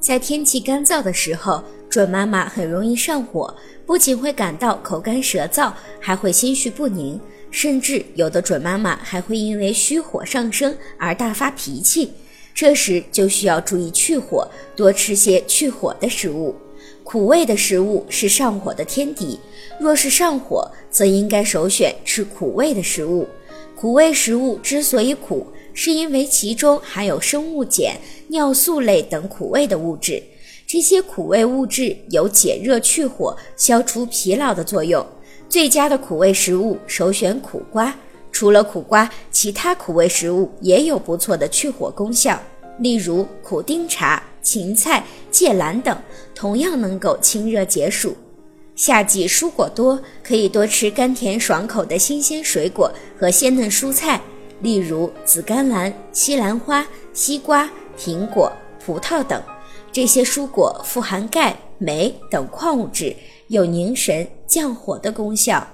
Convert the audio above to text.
在天气干燥的时候，准妈妈很容易上火，不仅会感到口干舌燥，还会心绪不宁，甚至有的准妈妈还会因为虚火上升而大发脾气。这时就需要注意去火，多吃些去火的食物。苦味的食物是上火的天敌，若是上火，则应该首选吃苦味的食物。苦味食物之所以苦，是因为其中含有生物碱、尿素类等苦味的物质。这些苦味物质有解热去火、消除疲劳的作用。最佳的苦味食物首选苦瓜。除了苦瓜，其他苦味食物也有不错的去火功效，例如苦丁茶、芹菜、芥兰等，同样能够清热解暑。夏季蔬果多，可以多吃甘甜爽口的新鲜水果和鲜嫩蔬菜，例如紫甘蓝、西兰花、西瓜、苹果、葡萄等。这些蔬果富含钙、镁等矿物质，有凝神降火的功效。